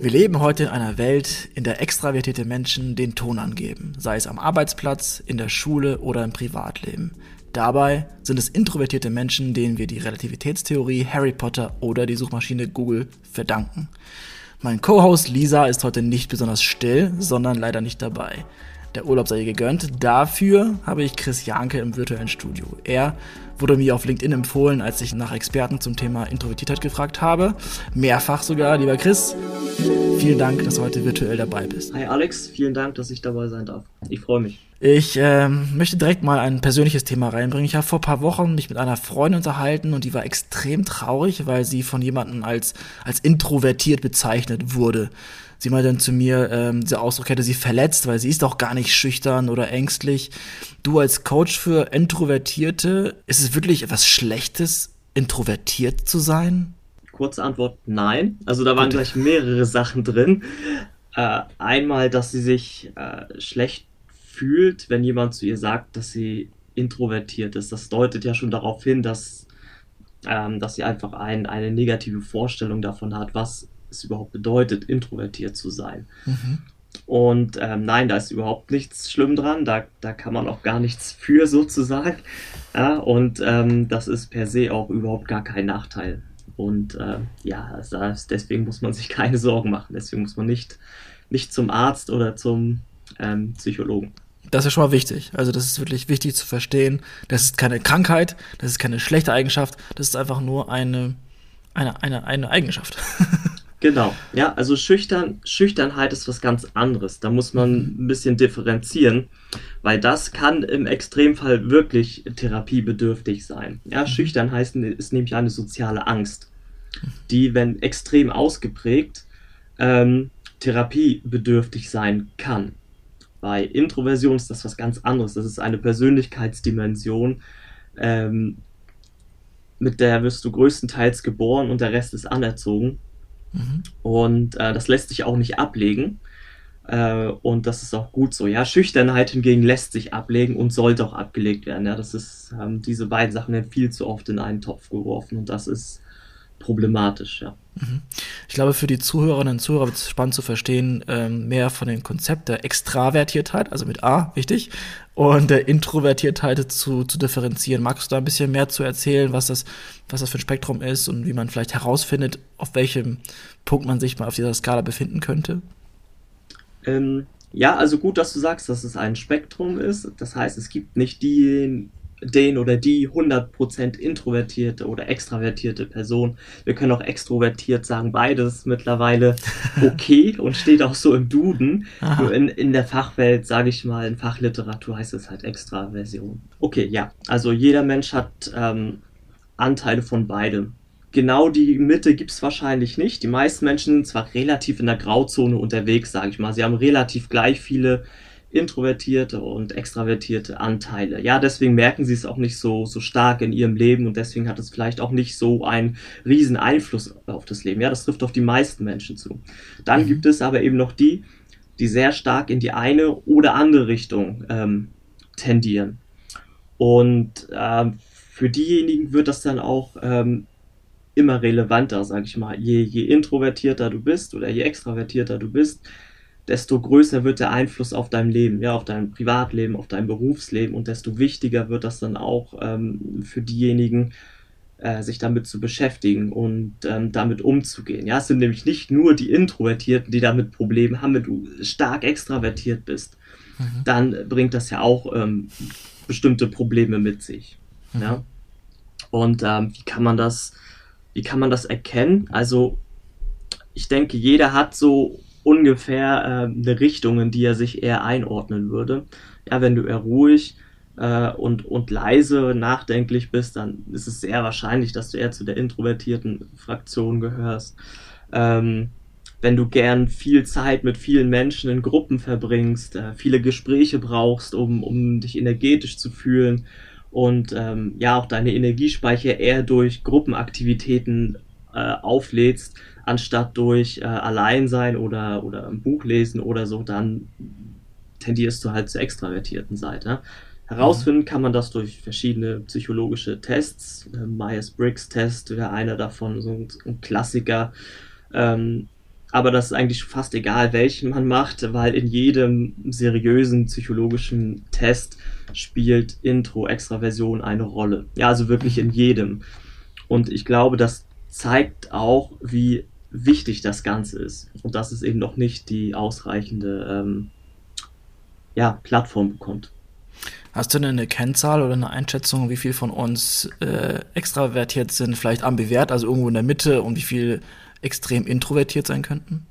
Wir leben heute in einer Welt, in der extravertierte Menschen den Ton angeben, sei es am Arbeitsplatz, in der Schule oder im Privatleben. Dabei sind es introvertierte Menschen, denen wir die Relativitätstheorie, Harry Potter oder die Suchmaschine Google verdanken. Mein Co-Host Lisa ist heute nicht besonders still, sondern leider nicht dabei. Der Urlaub sei ihr gegönnt. Dafür habe ich Chris Janke im virtuellen Studio. Er wurde mir auf LinkedIn empfohlen, als ich nach Experten zum Thema Introvertiertheit gefragt habe. Mehrfach sogar, lieber Chris. Vielen Dank, dass du heute virtuell dabei bist. Hi Alex, vielen Dank, dass ich dabei sein darf. Ich freue mich. Ich ähm, möchte direkt mal ein persönliches Thema reinbringen. Ich habe vor ein paar Wochen mich mit einer Freundin unterhalten und die war extrem traurig, weil sie von jemandem als, als introvertiert bezeichnet wurde. Sie meinte dann zu mir, ähm, dieser Ausdruck hätte sie verletzt, weil sie ist doch gar nicht schüchtern oder ängstlich. Du als Coach für Introvertierte, ist es wirklich etwas Schlechtes, introvertiert zu sein? Kurze Antwort, nein. Also da waren gleich mehrere Sachen drin. Äh, einmal, dass sie sich äh, schlecht fühlt, wenn jemand zu ihr sagt, dass sie introvertiert ist. Das deutet ja schon darauf hin, dass, ähm, dass sie einfach ein, eine negative Vorstellung davon hat, was es überhaupt bedeutet, introvertiert zu sein. Mhm. Und ähm, nein, da ist überhaupt nichts schlimm dran, da, da kann man auch gar nichts für sozusagen. Ja, und ähm, das ist per se auch überhaupt gar kein Nachteil. Und äh, ja, also deswegen muss man sich keine Sorgen machen. Deswegen muss man nicht, nicht zum Arzt oder zum ähm, Psychologen. Das ist schon mal wichtig. Also das ist wirklich wichtig zu verstehen. Das ist keine Krankheit, das ist keine schlechte Eigenschaft, das ist einfach nur eine, eine, eine, eine Eigenschaft. Genau, ja, also Schüchtern, Schüchternheit ist was ganz anderes. Da muss man ein bisschen differenzieren, weil das kann im Extremfall wirklich therapiebedürftig sein. Ja, mhm. Schüchternheit ist nämlich eine soziale Angst, die, wenn extrem ausgeprägt, ähm, therapiebedürftig sein kann. Bei Introversion ist das was ganz anderes. Das ist eine Persönlichkeitsdimension, ähm, mit der wirst du größtenteils geboren und der Rest ist anerzogen. Mhm. Und äh, das lässt sich auch nicht ablegen. Äh, und das ist auch gut so. Ja, Schüchternheit hingegen lässt sich ablegen und sollte auch abgelegt werden. Ja, das ist, ähm, diese beiden Sachen werden viel zu oft in einen Topf geworfen und das ist problematisch, ja. Ich glaube, für die Zuhörerinnen und Zuhörer wird es spannend zu verstehen, ähm, mehr von dem Konzept der Extravertiertheit, also mit A, wichtig, und der Introvertiertheit zu, zu differenzieren. Magst du da ein bisschen mehr zu erzählen, was das, was das für ein Spektrum ist und wie man vielleicht herausfindet, auf welchem Punkt man sich mal auf dieser Skala befinden könnte? Ähm, ja, also gut, dass du sagst, dass es ein Spektrum ist. Das heißt, es gibt nicht die den oder die 100% introvertierte oder extravertierte Person. Wir können auch extrovertiert sagen, beides mittlerweile okay und steht auch so im Duden. Nur in, in der Fachwelt, sage ich mal, in Fachliteratur heißt es halt Extraversion. Okay, ja, also jeder Mensch hat ähm, Anteile von beidem. Genau die Mitte gibt es wahrscheinlich nicht. Die meisten Menschen sind zwar relativ in der Grauzone unterwegs, sage ich mal. Sie haben relativ gleich viele introvertierte und extravertierte Anteile. Ja, deswegen merken sie es auch nicht so, so stark in ihrem Leben und deswegen hat es vielleicht auch nicht so einen riesen Einfluss auf das Leben. Ja, das trifft auf die meisten Menschen zu. Dann mhm. gibt es aber eben noch die, die sehr stark in die eine oder andere Richtung ähm, tendieren. Und ähm, für diejenigen wird das dann auch ähm, immer relevanter, sag ich mal. Je, je introvertierter du bist oder je extravertierter du bist, desto größer wird der Einfluss auf dein Leben, ja, auf dein Privatleben, auf dein Berufsleben und desto wichtiger wird das dann auch ähm, für diejenigen, äh, sich damit zu beschäftigen und ähm, damit umzugehen. Ja, es sind nämlich nicht nur die Introvertierten, die damit Probleme haben, wenn du stark extravertiert bist, mhm. dann bringt das ja auch ähm, bestimmte Probleme mit sich. Mhm. Ja? Und ähm, wie kann man das, wie kann man das erkennen? Also ich denke, jeder hat so ungefähr äh, eine Richtung, in die er sich eher einordnen würde. Ja, wenn du eher ruhig äh, und, und leise, nachdenklich bist, dann ist es sehr wahrscheinlich, dass du eher zu der introvertierten Fraktion gehörst. Ähm, wenn du gern viel Zeit mit vielen Menschen in Gruppen verbringst, äh, viele Gespräche brauchst, um, um dich energetisch zu fühlen und ähm, ja auch deine Energiespeicher eher durch Gruppenaktivitäten äh, auflädst, anstatt durch äh, Alleinsein oder, oder ein Buch lesen oder so, dann tendierst du halt zur extravertierten Seite. Herausfinden kann man das durch verschiedene psychologische Tests. Äh, Myers-Briggs-Test wäre einer davon, so ein, ein Klassiker. Ähm, aber das ist eigentlich fast egal, welchen man macht, weil in jedem seriösen psychologischen Test spielt Intro, Extraversion eine Rolle. Ja, also wirklich in jedem. Und ich glaube, das zeigt auch, wie wichtig das Ganze ist. Und dass es eben noch nicht die ausreichende ähm, ja, Plattform bekommt. Hast du denn eine Kennzahl oder eine Einschätzung, wie viel von uns äh, extravertiert sind, vielleicht ambivert, also irgendwo in der Mitte und wie viel extrem introvertiert sein könnten?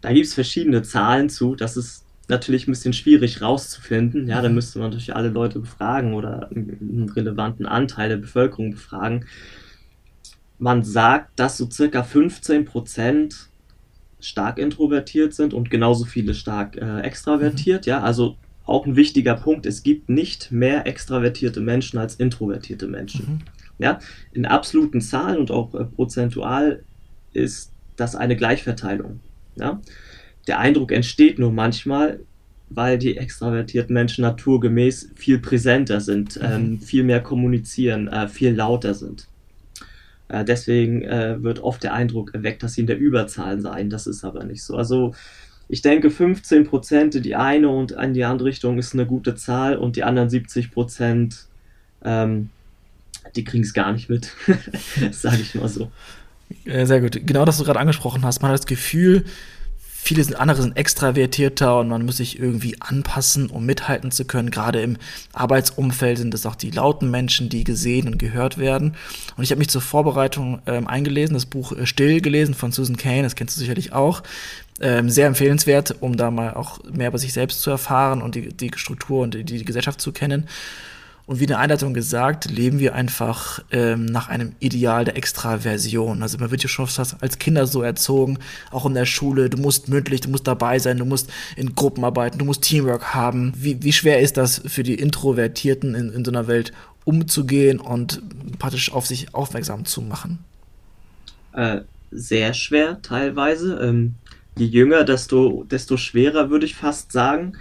Da gibt es verschiedene Zahlen zu. Das ist natürlich ein bisschen schwierig rauszufinden. Ja, da mhm. müsste man natürlich alle Leute befragen oder einen relevanten Anteil der Bevölkerung befragen. Man sagt, dass so circa 15 Prozent stark introvertiert sind und genauso viele stark äh, extravertiert. Mhm. Ja, also auch ein wichtiger Punkt. Es gibt nicht mehr extravertierte Menschen als introvertierte Menschen. Mhm. Ja, in absoluten Zahlen und auch äh, prozentual ist das eine Gleichverteilung. Ja? Der Eindruck entsteht nur manchmal, weil die extravertierten Menschen naturgemäß viel präsenter sind, mhm. ähm, viel mehr kommunizieren, äh, viel lauter sind. Äh, deswegen äh, wird oft der Eindruck erweckt, dass sie in der Überzahl seien. Das ist aber nicht so. Also ich denke, 15 Prozent in die eine und in die andere Richtung ist eine gute Zahl und die anderen 70 Prozent, ähm, die kriegen es gar nicht mit. Sage ich mal so. Äh, sehr gut. Genau das du gerade angesprochen hast. Man hat das Gefühl, viele sind, andere sind extravertierter und man muss sich irgendwie anpassen, um mithalten zu können. Gerade im Arbeitsumfeld sind es auch die lauten Menschen, die gesehen und gehört werden. Und ich habe mich zur Vorbereitung ähm, eingelesen, das Buch äh, Still gelesen von Susan Kane, das kennst du sicherlich auch. Ähm, sehr empfehlenswert, um da mal auch mehr über sich selbst zu erfahren und die, die Struktur und die, die Gesellschaft zu kennen. Und wie in der Einleitung gesagt, leben wir einfach ähm, nach einem Ideal der Extraversion. Also man wird ja schon als Kinder so erzogen, auch in der Schule, du musst mündlich, du musst dabei sein, du musst in Gruppen arbeiten, du musst Teamwork haben. Wie, wie schwer ist das für die Introvertierten in, in so einer Welt umzugehen und praktisch auf sich aufmerksam zu machen? Äh, sehr schwer teilweise. Ähm, je jünger, desto, desto schwerer würde ich fast sagen.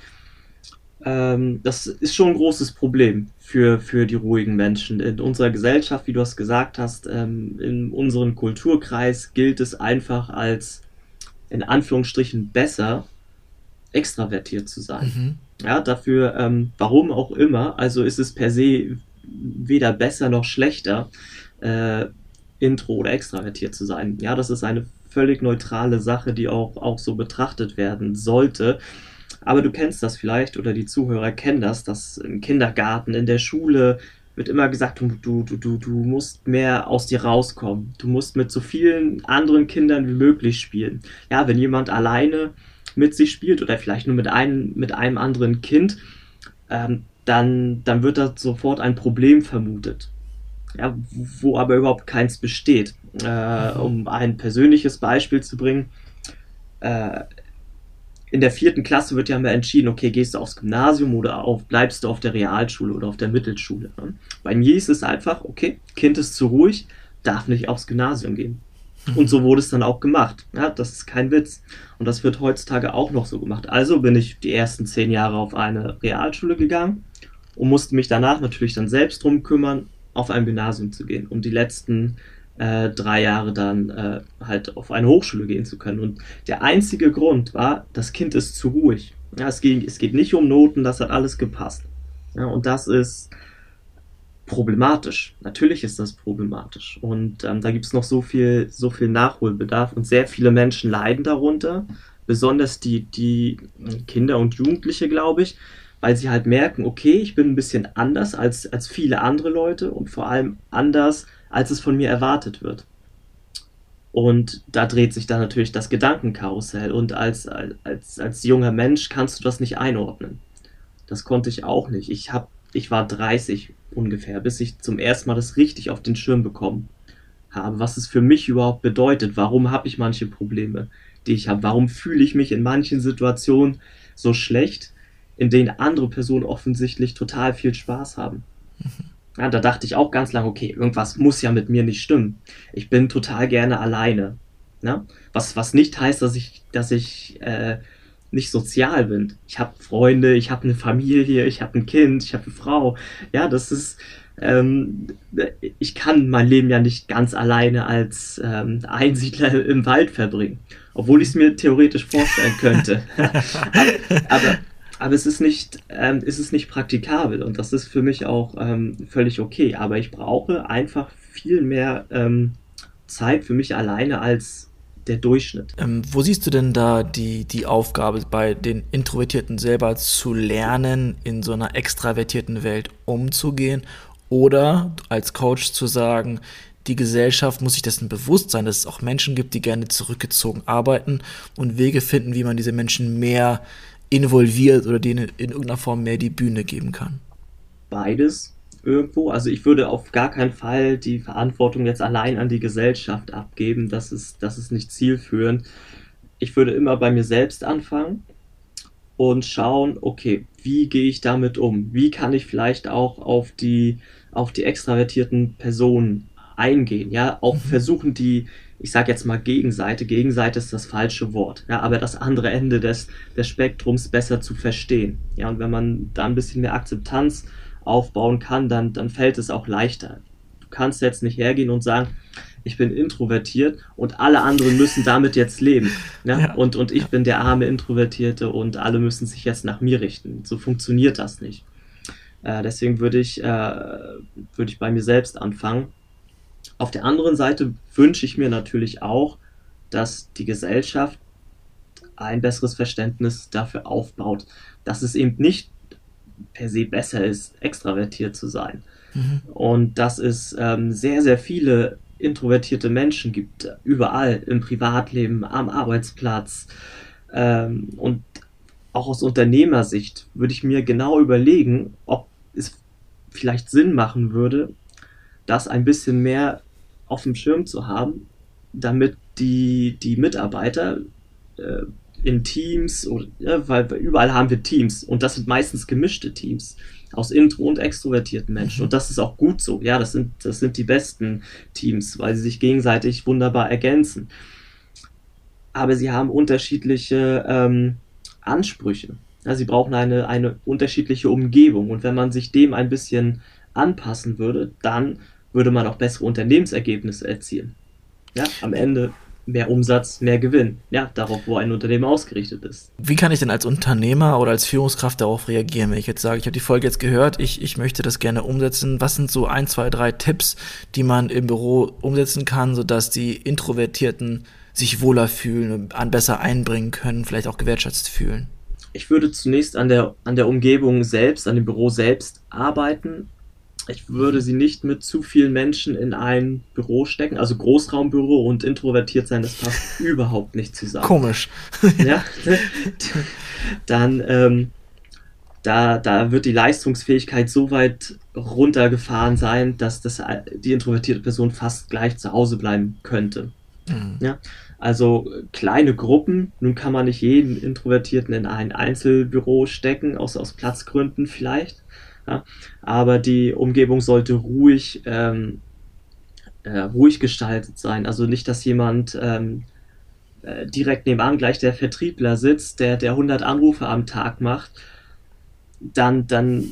Ähm, das ist schon ein großes Problem für, für die ruhigen Menschen. In unserer Gesellschaft, wie du es gesagt hast, ähm, in unserem Kulturkreis gilt es einfach als in Anführungsstrichen besser, extravertiert zu sein. Mhm. Ja, dafür, ähm, warum auch immer, also ist es per se weder besser noch schlechter, äh, intro oder extravertiert zu sein. Ja, das ist eine völlig neutrale Sache, die auch, auch so betrachtet werden sollte. Aber du kennst das vielleicht oder die Zuhörer kennen das, dass im Kindergarten, in der Schule wird immer gesagt, du, du, du, du musst mehr aus dir rauskommen. Du musst mit so vielen anderen Kindern wie möglich spielen. Ja, wenn jemand alleine mit sich spielt oder vielleicht nur mit einem, mit einem anderen Kind, ähm, dann, dann wird da sofort ein Problem vermutet. Ja, wo aber überhaupt keins besteht. Äh, um ein persönliches Beispiel zu bringen, äh, in der vierten Klasse wird ja mal entschieden, okay, gehst du aufs Gymnasium oder auf, bleibst du auf der Realschule oder auf der Mittelschule. Ne? Bei mir ist es einfach, okay, Kind ist zu ruhig, darf nicht aufs Gymnasium gehen. Mhm. Und so wurde es dann auch gemacht. Ja, das ist kein Witz. Und das wird heutzutage auch noch so gemacht. Also bin ich die ersten zehn Jahre auf eine Realschule gegangen und musste mich danach natürlich dann selbst drum kümmern, auf ein Gymnasium zu gehen. Und die letzten äh, drei Jahre dann äh, halt auf eine Hochschule gehen zu können. Und der einzige Grund war, das Kind ist zu ruhig. Ja, es, ging, es geht nicht um Noten, das hat alles gepasst. Ja, und das ist problematisch. Natürlich ist das problematisch. Und ähm, da gibt es noch so viel, so viel Nachholbedarf und sehr viele Menschen leiden darunter. Besonders die, die Kinder und Jugendliche, glaube ich, weil sie halt merken, okay, ich bin ein bisschen anders als, als viele andere Leute und vor allem anders als es von mir erwartet wird. Und da dreht sich dann natürlich das Gedankenkarussell. Und als, als, als junger Mensch kannst du das nicht einordnen. Das konnte ich auch nicht. Ich, hab, ich war 30 ungefähr, bis ich zum ersten Mal das richtig auf den Schirm bekommen habe, was es für mich überhaupt bedeutet. Warum habe ich manche Probleme, die ich habe? Warum fühle ich mich in manchen Situationen so schlecht, in denen andere Personen offensichtlich total viel Spaß haben? Mhm. Ja, da dachte ich auch ganz lange, okay, irgendwas muss ja mit mir nicht stimmen. Ich bin total gerne alleine. Ne? Was, was nicht heißt, dass ich, dass ich äh, nicht sozial bin. Ich habe Freunde, ich habe eine Familie, ich habe ein Kind, ich habe eine Frau. Ja, das ist, ähm, ich kann mein Leben ja nicht ganz alleine als ähm, Einsiedler im Wald verbringen, obwohl ich es mir theoretisch vorstellen könnte. aber, aber, aber, es ist nicht, ähm, es ist nicht praktikabel und das ist für mich auch ähm, völlig okay. Aber ich brauche einfach viel mehr ähm, Zeit für mich alleine als der Durchschnitt. Ähm, wo siehst du denn da die, die Aufgabe bei den Introvertierten selber zu lernen, in so einer extravertierten Welt umzugehen oder als Coach zu sagen, die Gesellschaft muss sich dessen bewusst sein, dass es auch Menschen gibt, die gerne zurückgezogen arbeiten und Wege finden, wie man diese Menschen mehr involviert oder denen in irgendeiner Form mehr die Bühne geben kann. Beides irgendwo. Also ich würde auf gar keinen Fall die Verantwortung jetzt allein an die Gesellschaft abgeben. Das ist, das ist nicht zielführend. Ich würde immer bei mir selbst anfangen und schauen, okay, wie gehe ich damit um? Wie kann ich vielleicht auch auf die auf die extravertierten Personen eingehen, ja, auch mhm. versuchen die, ich sage jetzt mal Gegenseite, Gegenseite ist das falsche Wort, ja, aber das andere Ende des, des Spektrums besser zu verstehen, ja, und wenn man da ein bisschen mehr Akzeptanz aufbauen kann, dann, dann fällt es auch leichter. Du kannst jetzt nicht hergehen und sagen, ich bin introvertiert und alle anderen müssen damit jetzt leben. Ja? ja. Und, und ich bin der arme Introvertierte und alle müssen sich jetzt nach mir richten. So funktioniert das nicht. Äh, deswegen würde ich, äh, würde ich bei mir selbst anfangen. Auf der anderen Seite wünsche ich mir natürlich auch, dass die Gesellschaft ein besseres Verständnis dafür aufbaut, dass es eben nicht per se besser ist, extravertiert zu sein. Mhm. Und dass es ähm, sehr, sehr viele introvertierte Menschen gibt, überall im Privatleben, am Arbeitsplatz. Ähm, und auch aus Unternehmersicht würde ich mir genau überlegen, ob es vielleicht Sinn machen würde, das ein bisschen mehr auf dem Schirm zu haben, damit die, die Mitarbeiter äh, in Teams, oder, ja, weil überall haben wir Teams und das sind meistens gemischte Teams aus intro- und extrovertierten Menschen mhm. und das ist auch gut so. Ja, das sind, das sind die besten Teams, weil sie sich gegenseitig wunderbar ergänzen. Aber sie haben unterschiedliche ähm, Ansprüche. Ja, sie brauchen eine, eine unterschiedliche Umgebung und wenn man sich dem ein bisschen anpassen würde, dann würde man auch bessere Unternehmensergebnisse erzielen. Ja, am Ende mehr Umsatz, mehr Gewinn. Ja, darauf, wo ein Unternehmen ausgerichtet ist. Wie kann ich denn als Unternehmer oder als Führungskraft darauf reagieren, wenn ich jetzt sage, ich habe die Folge jetzt gehört, ich, ich möchte das gerne umsetzen. Was sind so ein, zwei, drei Tipps, die man im Büro umsetzen kann, sodass die Introvertierten sich wohler fühlen, und besser einbringen können, vielleicht auch gewertschätzt fühlen? Ich würde zunächst an der, an der Umgebung selbst, an dem Büro selbst arbeiten. Ich würde sie nicht mit zu vielen Menschen in ein Büro stecken. Also Großraumbüro und introvertiert sein, das passt überhaupt nicht zusammen. Komisch. ja. Dann, ähm, da, da wird die Leistungsfähigkeit so weit runtergefahren sein, dass das, die introvertierte Person fast gleich zu Hause bleiben könnte. Mhm. Ja, also kleine Gruppen. Nun kann man nicht jeden Introvertierten in ein Einzelbüro stecken, aus, aus Platzgründen vielleicht. Ja, aber die Umgebung sollte ruhig, ähm, äh, ruhig gestaltet sein. Also nicht, dass jemand ähm, äh, direkt nebenan gleich der Vertriebler sitzt, der, der 100 Anrufe am Tag macht. Dann, dann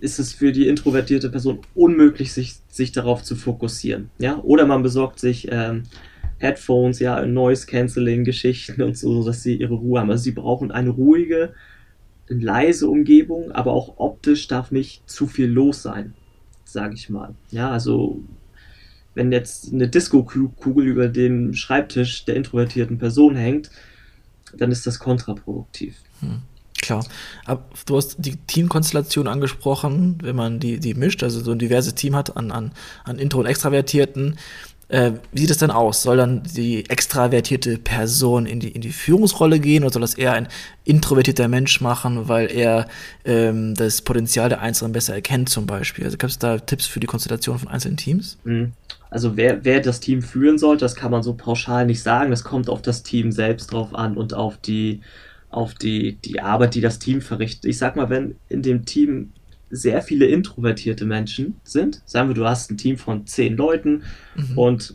ist es für die introvertierte Person unmöglich, sich, sich darauf zu fokussieren. Ja? Oder man besorgt sich ähm, Headphones, ja, Noise Cancelling Geschichten und so, dass sie ihre Ruhe haben. Also sie brauchen eine ruhige, leise Umgebung, aber auch optisch darf nicht zu viel los sein, sage ich mal. Ja, also wenn jetzt eine Disco-Kugel über dem Schreibtisch der introvertierten Person hängt, dann ist das kontraproduktiv. Hm, klar. Du hast die Teamkonstellation angesprochen, wenn man die, die mischt, also so ein diverses Team hat an, an, an Intro- und Extravertierten. Äh, wie sieht es denn aus? Soll dann die extravertierte Person in die, in die Führungsrolle gehen oder soll das eher ein introvertierter Mensch machen, weil er ähm, das Potenzial der Einzelnen besser erkennt zum Beispiel? Also gibt es da Tipps für die Konstellation von einzelnen Teams? Mhm. Also wer, wer das Team führen sollte, das kann man so pauschal nicht sagen. Das kommt auf das Team selbst drauf an und auf die, auf die, die Arbeit, die das Team verrichtet. Ich sag mal, wenn in dem Team sehr viele introvertierte Menschen sind. Sagen wir, du hast ein Team von zehn Leuten mhm. und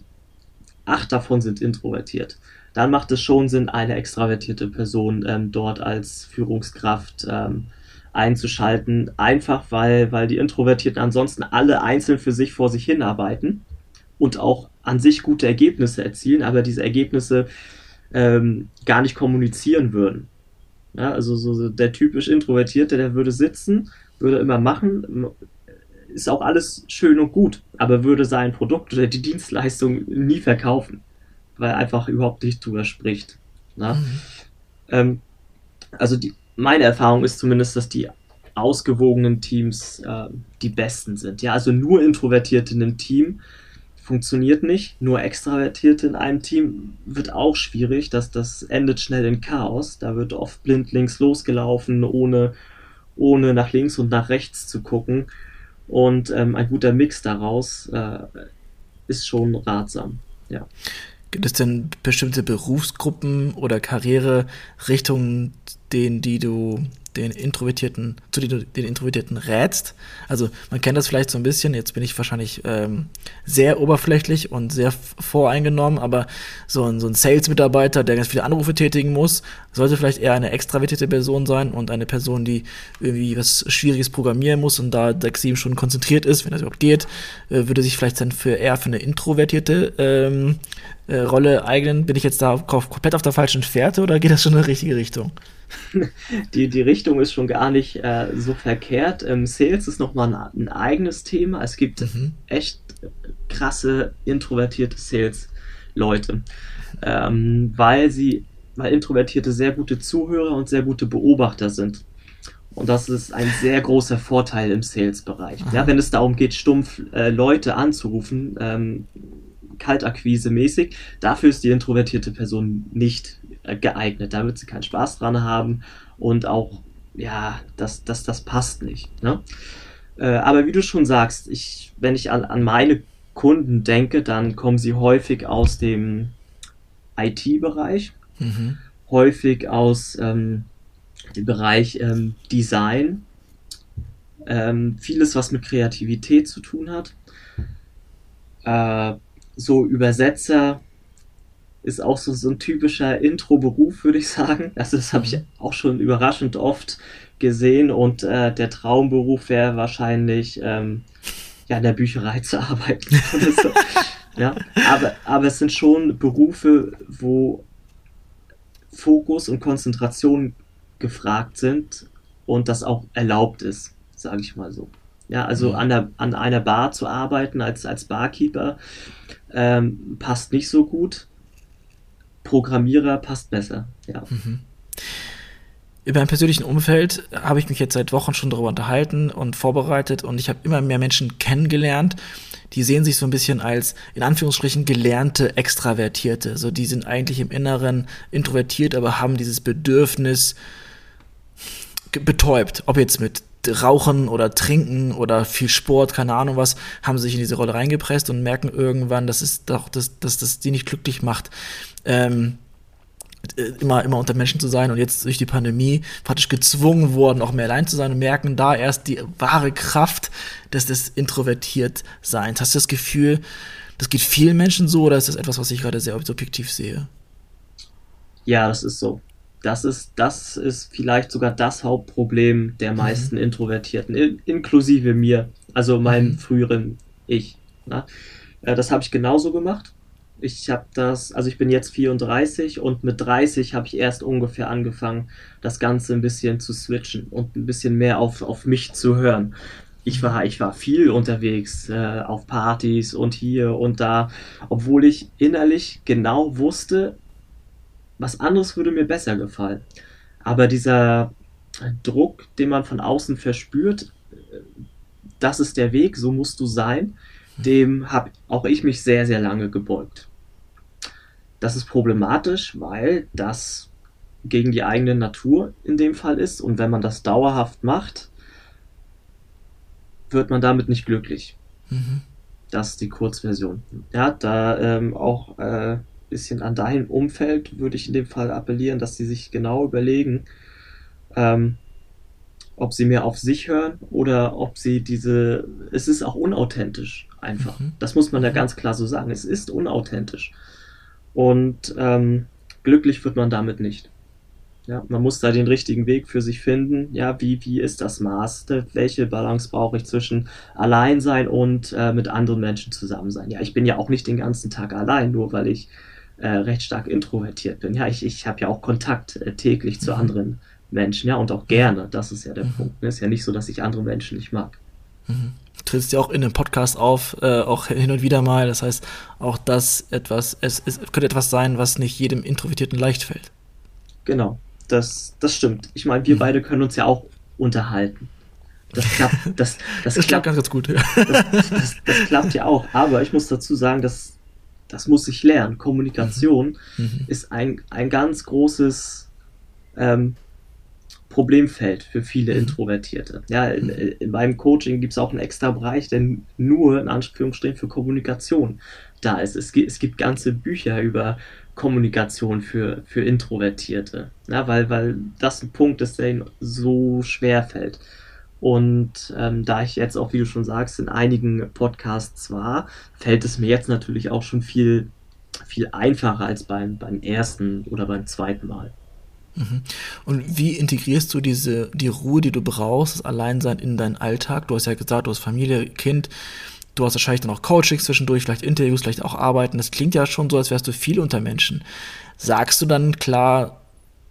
acht davon sind introvertiert. Dann macht es schon Sinn, eine extravertierte Person ähm, dort als Führungskraft ähm, einzuschalten, einfach weil, weil die Introvertierten ansonsten alle einzeln für sich vor sich hinarbeiten und auch an sich gute Ergebnisse erzielen, aber diese Ergebnisse ähm, gar nicht kommunizieren würden. Ja, also so der typisch Introvertierte, der würde sitzen, würde immer machen, ist auch alles schön und gut, aber würde sein Produkt oder die Dienstleistung nie verkaufen, weil er einfach überhaupt nicht drüber spricht. Ne? Mhm. Ähm, also die, meine Erfahrung ist zumindest, dass die ausgewogenen Teams äh, die besten sind. Ja, also nur Introvertierte in einem Team funktioniert nicht. Nur Extravertierte in einem Team wird auch schwierig. Das, das endet schnell in Chaos. Da wird oft blind links losgelaufen, ohne, ohne nach links und nach rechts zu gucken. Und ähm, ein guter Mix daraus äh, ist schon ratsam. Ja. Gibt es denn bestimmte Berufsgruppen oder Karriererichtungen, denen die du den Introvertierten, zu den, den Introvertierten rätst. Also man kennt das vielleicht so ein bisschen, jetzt bin ich wahrscheinlich ähm, sehr oberflächlich und sehr voreingenommen, aber so ein, so ein Sales-Mitarbeiter, der ganz viele Anrufe tätigen muss, sollte vielleicht eher eine extravertierte Person sein und eine Person, die irgendwie was Schwieriges programmieren muss und da sechs, sieben Stunden konzentriert ist, wenn das überhaupt geht, äh, würde sich vielleicht dann für eher für eine introvertierte ähm, äh, Rolle eignen. Bin ich jetzt da komplett auf der falschen Fährte oder geht das schon in die richtige Richtung? die, die Richtung ist schon gar nicht äh, so verkehrt. Ähm, Sales ist nochmal ein, ein eigenes Thema. Es gibt mhm. echt krasse introvertierte Sales-Leute, ähm, weil sie, weil Introvertierte sehr gute Zuhörer und sehr gute Beobachter sind. Und das ist ein sehr großer Vorteil im Sales-Bereich. Ja, wenn es darum geht, stumpf äh, Leute anzurufen, ähm, Kaltakquise mäßig, dafür ist die introvertierte Person nicht äh, geeignet. Da wird sie keinen Spaß dran haben und auch, ja, das, das, das passt nicht. Ne? Äh, aber wie du schon sagst, ich, wenn ich an, an meine Kunden denke, dann kommen sie häufig aus dem IT-Bereich, mhm. häufig aus ähm, dem Bereich ähm, Design, ähm, vieles, was mit Kreativität zu tun hat. Äh, so Übersetzer, ist auch so, so ein typischer Intro-Beruf, würde ich sagen. Also das habe ich mhm. auch schon überraschend oft gesehen und äh, der Traumberuf wäre wahrscheinlich ähm, ja in der Bücherei zu arbeiten oder so. ja, aber, aber es sind schon Berufe, wo Fokus und Konzentration gefragt sind und das auch erlaubt ist, sage ich mal so. Ja, also mhm. an, der, an einer Bar zu arbeiten als, als Barkeeper ähm, passt nicht so gut. Programmierer passt besser, ja. Mhm. Über mein persönlichen Umfeld habe ich mich jetzt seit Wochen schon darüber unterhalten und vorbereitet und ich habe immer mehr Menschen kennengelernt, die sehen sich so ein bisschen als in Anführungsstrichen gelernte Extravertierte. So, die sind eigentlich im Inneren introvertiert, aber haben dieses Bedürfnis betäubt. Ob jetzt mit Rauchen oder Trinken oder viel Sport, keine Ahnung was, haben sich in diese Rolle reingepresst und merken irgendwann, dass es doch, dass, dass das die nicht glücklich macht ähm, äh, immer, immer unter Menschen zu sein und jetzt durch die Pandemie praktisch gezwungen worden, auch mehr allein zu sein und merken da erst die wahre Kraft des, des Introvertiertseins. Hast du das Gefühl, das geht vielen Menschen so oder ist das etwas, was ich gerade sehr subjektiv sehe? Ja, das ist so. Das ist, das ist vielleicht sogar das Hauptproblem der mhm. meisten mhm. Introvertierten, in, inklusive mir, also meinem mhm. früheren Ich. Na? Äh, das habe ich genauso gemacht ich habe das, also ich bin jetzt 34 und mit 30 habe ich erst ungefähr angefangen, das Ganze ein bisschen zu switchen und ein bisschen mehr auf, auf mich zu hören. Ich war, ich war viel unterwegs äh, auf Partys und hier und da, obwohl ich innerlich genau wusste, was anderes würde mir besser gefallen. Aber dieser Druck, den man von außen verspürt, das ist der Weg, so musst du sein, dem habe auch ich mich sehr, sehr lange gebeugt. Das ist problematisch, weil das gegen die eigene Natur in dem Fall ist und wenn man das dauerhaft macht, wird man damit nicht glücklich. Mhm. Das ist die Kurzversion. Ja, da ähm, auch äh, bisschen an dein Umfeld würde ich in dem Fall appellieren, dass sie sich genau überlegen, ähm, ob sie mehr auf sich hören oder ob sie diese, es ist auch unauthentisch einfach. Mhm. Das muss man da mhm. ganz klar so sagen. Es ist unauthentisch. Und ähm, glücklich wird man damit nicht. Ja, man muss da den richtigen Weg für sich finden. Ja, wie, wie ist das Maß? Welche Balance brauche ich zwischen Alleinsein und äh, mit anderen Menschen zusammen sein? Ja, ich bin ja auch nicht den ganzen Tag allein, nur weil ich äh, recht stark introvertiert bin. Ja, ich, ich habe ja auch Kontakt äh, täglich zu mhm. anderen Menschen, ja, und auch gerne. Das ist ja der mhm. Punkt. Es ist ja nicht so, dass ich andere Menschen nicht mag. Mhm. Du trittst ja auch in einem Podcast auf, äh, auch hin und wieder mal. Das heißt, auch das etwas, es, es könnte etwas sein, was nicht jedem Introvertierten leicht fällt. Genau, das, das stimmt. Ich meine, wir mhm. beide können uns ja auch unterhalten. Das klappt, das, das, das klappt ganz, ganz gut. Ja. Das, das, klappt ja auch. Aber ich muss dazu sagen, dass das muss ich lernen. Kommunikation mhm. mhm. ist ein, ein ganz großes ähm, Problemfeld für viele mhm. Introvertierte. Ja, in, in meinem Coaching gibt es auch einen extra Bereich, der nur in Anführungsstrichen für Kommunikation da ist. Es, es gibt ganze Bücher über Kommunikation für, für Introvertierte. Ja, weil, weil das ein Punkt ist, der ihnen so schwer fällt. Und ähm, da ich jetzt auch, wie du schon sagst, in einigen Podcasts war, fällt es mir jetzt natürlich auch schon viel, viel einfacher als beim, beim ersten oder beim zweiten Mal. Mhm. Und wie integrierst du diese, die Ruhe, die du brauchst, das Alleinsein in deinen Alltag? Du hast ja gesagt, du hast Familie, Kind, du hast wahrscheinlich dann auch Coachings zwischendurch, vielleicht Interviews, vielleicht auch Arbeiten. Das klingt ja schon so, als wärst du viel unter Menschen. Sagst du dann klar,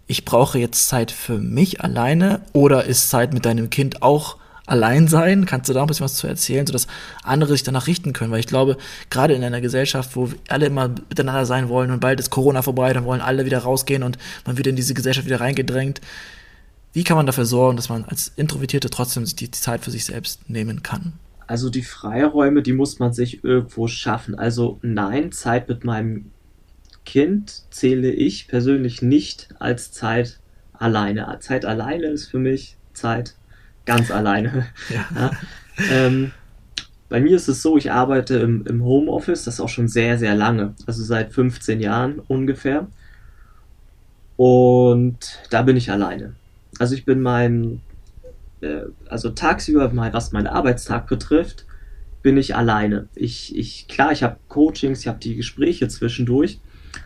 ich brauche jetzt Zeit für mich alleine oder ist Zeit mit deinem Kind auch allein sein? Kannst du da ein bisschen was zu erzählen, sodass andere sich danach richten können? Weil ich glaube, gerade in einer Gesellschaft, wo alle immer miteinander sein wollen und bald ist Corona vorbei, dann wollen alle wieder rausgehen und man wird in diese Gesellschaft wieder reingedrängt. Wie kann man dafür sorgen, dass man als Introvertierte trotzdem die Zeit für sich selbst nehmen kann? Also die Freiräume, die muss man sich irgendwo schaffen. Also nein, Zeit mit meinem Kind zähle ich persönlich nicht als Zeit alleine. Zeit alleine ist für mich Zeit ganz alleine. Ja. Ja. Ähm, bei mir ist es so, ich arbeite im, im Homeoffice, das ist auch schon sehr, sehr lange, also seit 15 Jahren ungefähr. Und da bin ich alleine. Also ich bin mein, äh, also tagsüber, was meinen Arbeitstag betrifft, bin ich alleine. Ich, ich, klar, ich habe Coachings, ich habe die Gespräche zwischendurch,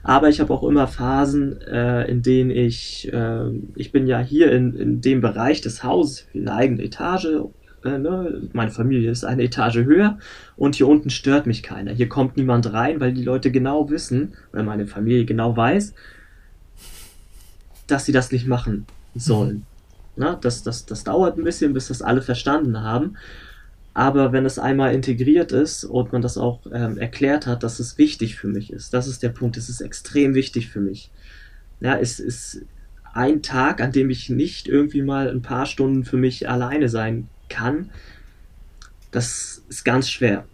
aber ich habe auch immer Phasen, äh, in denen ich, äh, ich bin ja hier in, in dem Bereich des Hauses, in der eigenen Etage, äh, ne? meine Familie ist eine Etage höher und hier unten stört mich keiner. Hier kommt niemand rein, weil die Leute genau wissen, oder meine Familie genau weiß, dass sie das nicht machen sollen. Mhm. Na, das, das, das dauert ein bisschen, bis das alle verstanden haben. Aber wenn es einmal integriert ist und man das auch ähm, erklärt hat, dass es wichtig für mich ist, das ist der Punkt, es ist extrem wichtig für mich. Ja, es ist ein Tag, an dem ich nicht irgendwie mal ein paar Stunden für mich alleine sein kann. Das ist ganz schwer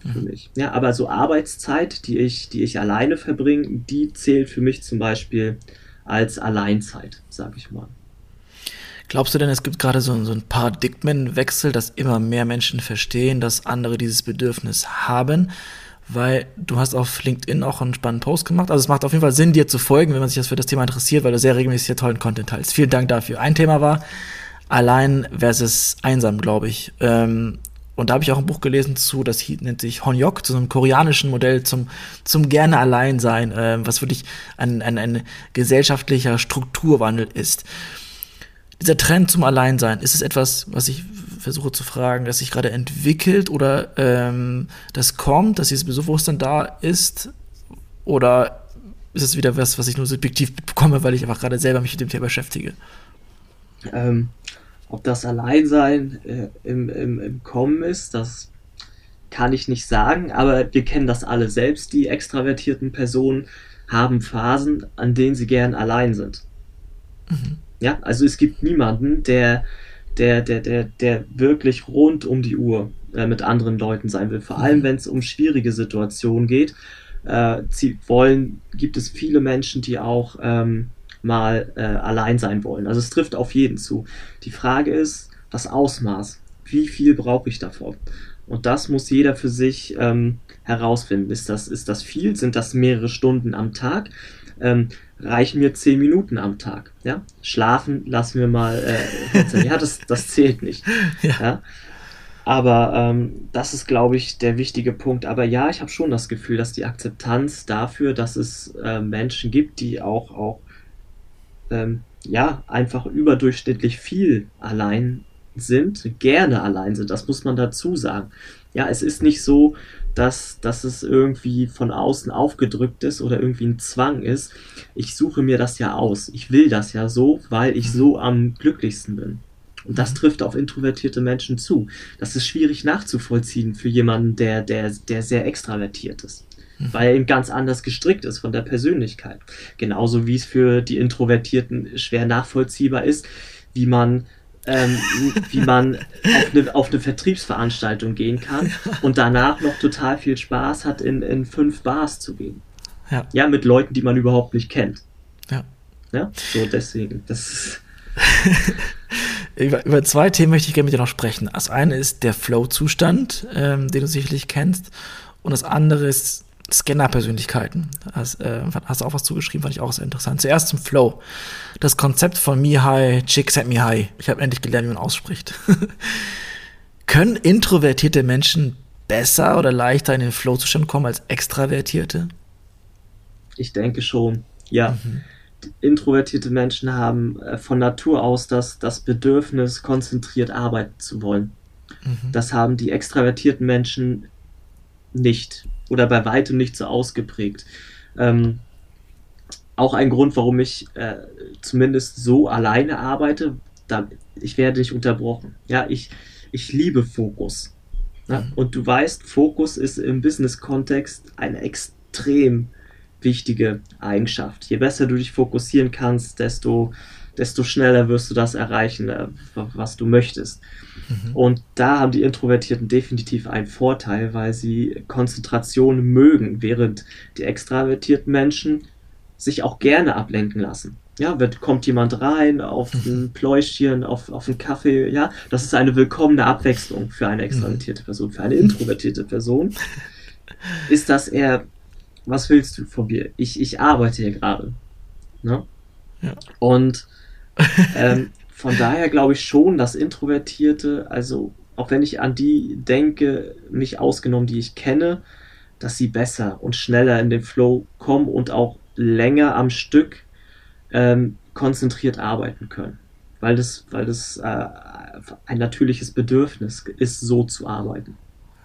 für mhm. mich. Ja, aber so Arbeitszeit, die ich, die ich alleine verbringe, die zählt für mich zum Beispiel als Alleinzeit, sag ich mal. Glaubst du denn, es gibt gerade so, so einen Paradigmenwechsel, dass immer mehr Menschen verstehen, dass andere dieses Bedürfnis haben? Weil du hast auf LinkedIn auch einen spannenden Post gemacht. Also es macht auf jeden Fall Sinn, dir zu folgen, wenn man sich das für das Thema interessiert, weil du sehr regelmäßig sehr tollen Content teilst. Vielen Dank dafür. Ein Thema war allein versus einsam, glaube ich. Ähm, und da habe ich auch ein Buch gelesen zu, das nennt sich Honyok, zu einem koreanischen Modell zum, zum gerne allein sein, äh, was wirklich ein, ein, ein gesellschaftlicher Strukturwandel ist dieser Trend zum Alleinsein, ist es etwas, was ich versuche zu fragen, das sich gerade entwickelt oder ähm, das kommt, dass dieses Bewusstsein da ist? Oder ist es wieder was, was ich nur subjektiv bekomme, weil ich einfach gerade selber mich mit dem Thema beschäftige? Ähm, ob das Alleinsein äh, im, im, im Kommen ist, das kann ich nicht sagen, aber wir kennen das alle selbst. Die extravertierten Personen haben Phasen, an denen sie gern allein sind. Mhm. Ja, also es gibt niemanden, der, der, der, der, der wirklich rund um die Uhr äh, mit anderen Leuten sein will. Vor allem, mhm. wenn es um schwierige Situationen geht. Äh, sie wollen, gibt es viele Menschen, die auch ähm, mal äh, allein sein wollen. Also es trifft auf jeden zu. Die Frage ist, das Ausmaß. Wie viel brauche ich davon? Und das muss jeder für sich ähm, herausfinden. Ist das, ist das viel? Sind das mehrere Stunden am Tag? Ähm, reichen mir zehn Minuten am Tag. Ja? Schlafen lassen wir mal, äh, ja, das, das zählt nicht. Ja. ja? Aber ähm, das ist, glaube ich, der wichtige Punkt. Aber ja, ich habe schon das Gefühl, dass die Akzeptanz dafür, dass es äh, Menschen gibt, die auch, auch ähm, ja einfach überdurchschnittlich viel allein sind, gerne allein sind. Das muss man dazu sagen. Ja, es ist nicht so, dass, dass es irgendwie von außen aufgedrückt ist oder irgendwie ein Zwang ist. Ich suche mir das ja aus. Ich will das ja so, weil ich so am glücklichsten bin. Und das trifft auf introvertierte Menschen zu. Das ist schwierig nachzuvollziehen für jemanden, der, der, der sehr extravertiert ist. Mhm. Weil er eben ganz anders gestrickt ist von der Persönlichkeit. Genauso wie es für die Introvertierten schwer nachvollziehbar ist, wie man ähm, wie man auf eine, auf eine Vertriebsveranstaltung gehen kann und danach noch total viel Spaß hat, in, in fünf Bars zu gehen. Ja. ja, mit Leuten, die man überhaupt nicht kennt. Ja. Ja, so deswegen. Das über, über, zwei Themen möchte ich gerne mit dir noch sprechen. Das eine ist der Flow-Zustand, ähm, den du sicherlich kennst. Und das andere ist Scanner-Persönlichkeiten. Hast, äh, hast du auch was zugeschrieben, fand ich auch sehr interessant. Zuerst zum Flow. Das Konzept von Mihai Csikszentmihalyi. Ich habe endlich gelernt, wie man ausspricht. Können introvertierte Menschen besser oder leichter in den Flow-Zustand kommen als extravertierte? Ich denke schon, ja. Mhm. Introvertierte Menschen haben äh, von Natur aus das, das Bedürfnis, konzentriert arbeiten zu wollen. Mhm. Das haben die extravertierten Menschen nicht oder bei weitem nicht so ausgeprägt. Ähm, auch ein Grund, warum ich äh, zumindest so alleine arbeite, da, ich werde nicht unterbrochen. Ja, ich, ich liebe Fokus. Ja? Mhm. Und du weißt, Fokus ist im Business-Kontext eine extrem wichtige Eigenschaft. Je besser du dich fokussieren kannst, desto, desto schneller wirst du das erreichen, äh, was du möchtest. Mhm. Und da haben die Introvertierten definitiv einen Vorteil, weil sie Konzentration mögen, während die extravertierten Menschen sich auch gerne ablenken lassen. Ja, wird, kommt jemand rein auf mhm. ein Pläuschchen, auf, auf einen Kaffee, ja, das ist eine willkommene Abwechslung für eine extravertierte Person. Für eine introvertierte Person ist das eher, was willst du von mir? Ich, ich arbeite hier gerade. Ne? Ja. Und ähm, von daher glaube ich schon, dass Introvertierte, also auch wenn ich an die denke, mich ausgenommen, die ich kenne, dass sie besser und schneller in den Flow kommen und auch länger am Stück ähm, konzentriert arbeiten können. Weil das, weil das äh, ein natürliches Bedürfnis ist, so zu arbeiten.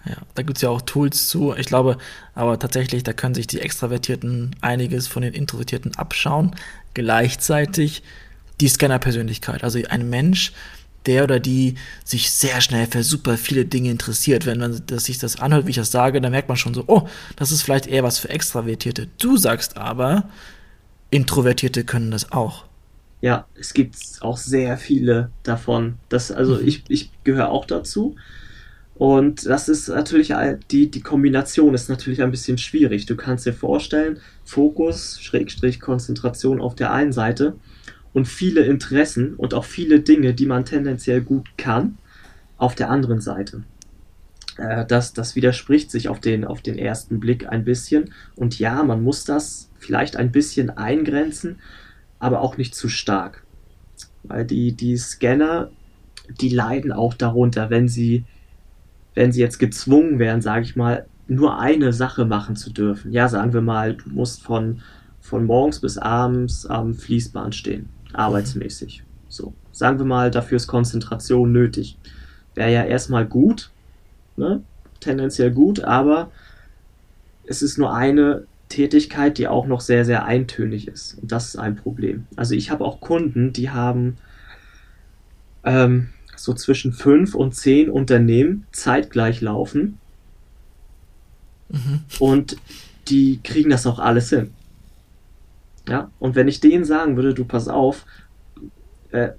Ja, da gibt es ja auch Tools zu. Ich glaube, aber tatsächlich, da können sich die Extravertierten einiges von den Introvertierten abschauen. Gleichzeitig die Scanner-Persönlichkeit. Also ein Mensch, der oder die sich sehr schnell für super viele Dinge interessiert. Wenn man das, sich das anhört, wie ich das sage, dann merkt man schon so, oh, das ist vielleicht eher was für Extravertierte. Du sagst aber, Introvertierte können das auch. Ja, es gibt auch sehr viele davon. Das, also mhm. ich, ich gehöre auch dazu. Und das ist natürlich, die, die Kombination ist natürlich ein bisschen schwierig. Du kannst dir vorstellen, Fokus, Schrägstrich, Konzentration auf der einen Seite und viele Interessen und auch viele Dinge, die man tendenziell gut kann, auf der anderen Seite. Äh, das, das widerspricht sich auf den, auf den ersten Blick ein bisschen. Und ja, man muss das vielleicht ein bisschen eingrenzen, aber auch nicht zu stark. Weil die, die Scanner, die leiden auch darunter, wenn sie, wenn sie jetzt gezwungen werden, sage ich mal, nur eine Sache machen zu dürfen. Ja, sagen wir mal, du musst von, von morgens bis abends am Fließband stehen arbeitsmäßig. So, sagen wir mal, dafür ist Konzentration nötig. Wäre ja erstmal gut, ne? tendenziell gut, aber es ist nur eine Tätigkeit, die auch noch sehr, sehr eintönig ist. Und das ist ein Problem. Also ich habe auch Kunden, die haben ähm, so zwischen fünf und zehn Unternehmen zeitgleich laufen. Mhm. Und die kriegen das auch alles hin. Ja, und wenn ich denen sagen würde, du pass auf, äh,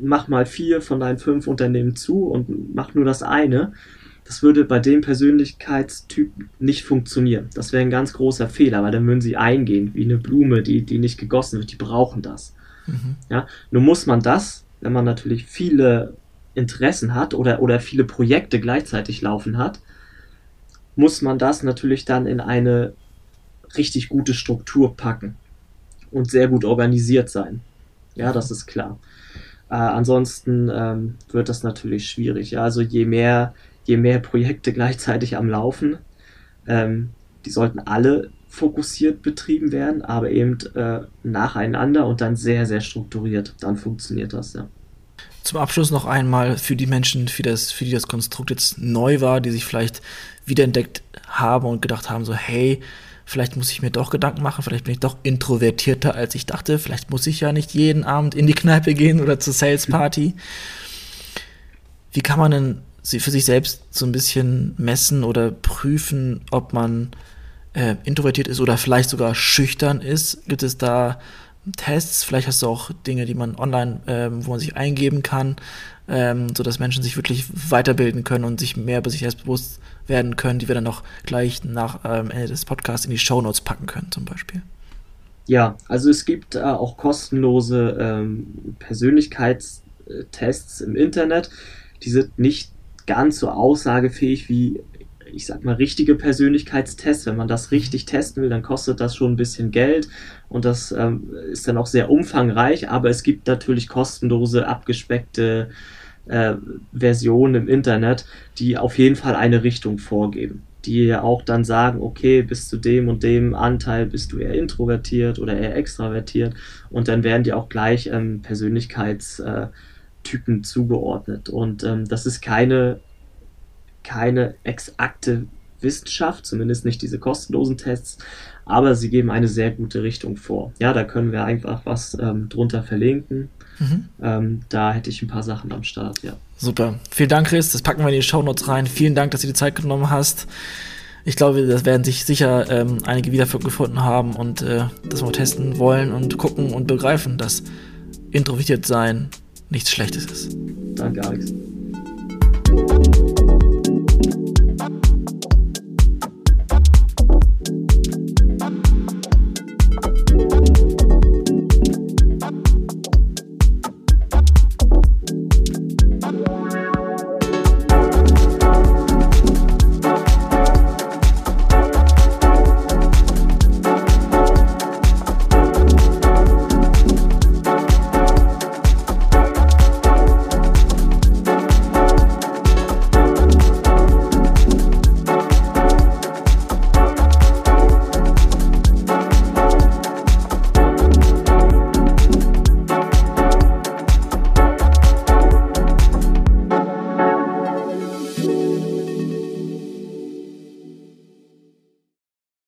mach mal vier von deinen fünf Unternehmen zu und mach nur das eine, das würde bei dem Persönlichkeitstyp nicht funktionieren. Das wäre ein ganz großer Fehler, weil dann würden sie eingehen, wie eine Blume, die, die nicht gegossen wird, die brauchen das. Mhm. Ja, nur muss man das, wenn man natürlich viele Interessen hat oder, oder viele Projekte gleichzeitig laufen hat, muss man das natürlich dann in eine richtig gute Struktur packen und sehr gut organisiert sein. Ja, das ist klar. Äh, ansonsten ähm, wird das natürlich schwierig. Ja? Also je mehr, je mehr Projekte gleichzeitig am Laufen, ähm, die sollten alle fokussiert betrieben werden, aber eben äh, nacheinander und dann sehr, sehr strukturiert. Dann funktioniert das, ja. Zum Abschluss noch einmal für die Menschen, für, das, für die das Konstrukt jetzt neu war, die sich vielleicht wiederentdeckt haben und gedacht haben, so, hey, vielleicht muss ich mir doch Gedanken machen, vielleicht bin ich doch introvertierter, als ich dachte, vielleicht muss ich ja nicht jeden Abend in die Kneipe gehen oder zur Sales Party. Wie kann man denn für sich selbst so ein bisschen messen oder prüfen, ob man äh, introvertiert ist oder vielleicht sogar schüchtern ist? Gibt es da Tests? Vielleicht hast du auch Dinge, die man online, ähm, wo man sich eingeben kann, ähm, sodass Menschen sich wirklich weiterbilden können und sich mehr über sich selbst bewusst werden können, die wir dann auch gleich nach ähm, Ende des Podcasts in die Show Notes packen können, zum Beispiel. Ja, also es gibt äh, auch kostenlose ähm, Persönlichkeitstests im Internet. Die sind nicht ganz so aussagefähig wie, ich sag mal, richtige Persönlichkeitstests. Wenn man das richtig testen will, dann kostet das schon ein bisschen Geld und das ähm, ist dann auch sehr umfangreich, aber es gibt natürlich kostenlose, abgespeckte äh, Versionen im Internet, die auf jeden Fall eine Richtung vorgeben. Die auch dann sagen, okay, bis zu dem und dem Anteil bist du eher introvertiert oder eher extravertiert und dann werden die auch gleich ähm, Persönlichkeitstypen äh, zugeordnet. Und ähm, das ist keine, keine exakte Wissenschaft, zumindest nicht diese kostenlosen Tests, aber sie geben eine sehr gute Richtung vor. Ja, da können wir einfach was ähm, drunter verlinken. Mhm. Ähm, da hätte ich ein paar Sachen am Start, ja. Super. Vielen Dank, Chris. Das packen wir in die Show Notes rein. Vielen Dank, dass du die Zeit genommen hast. Ich glaube, das werden sich sicher ähm, einige wiedergefunden haben und äh, das mal testen wollen und gucken und begreifen, dass introvertiert sein nichts Schlechtes ist. Danke, Alex.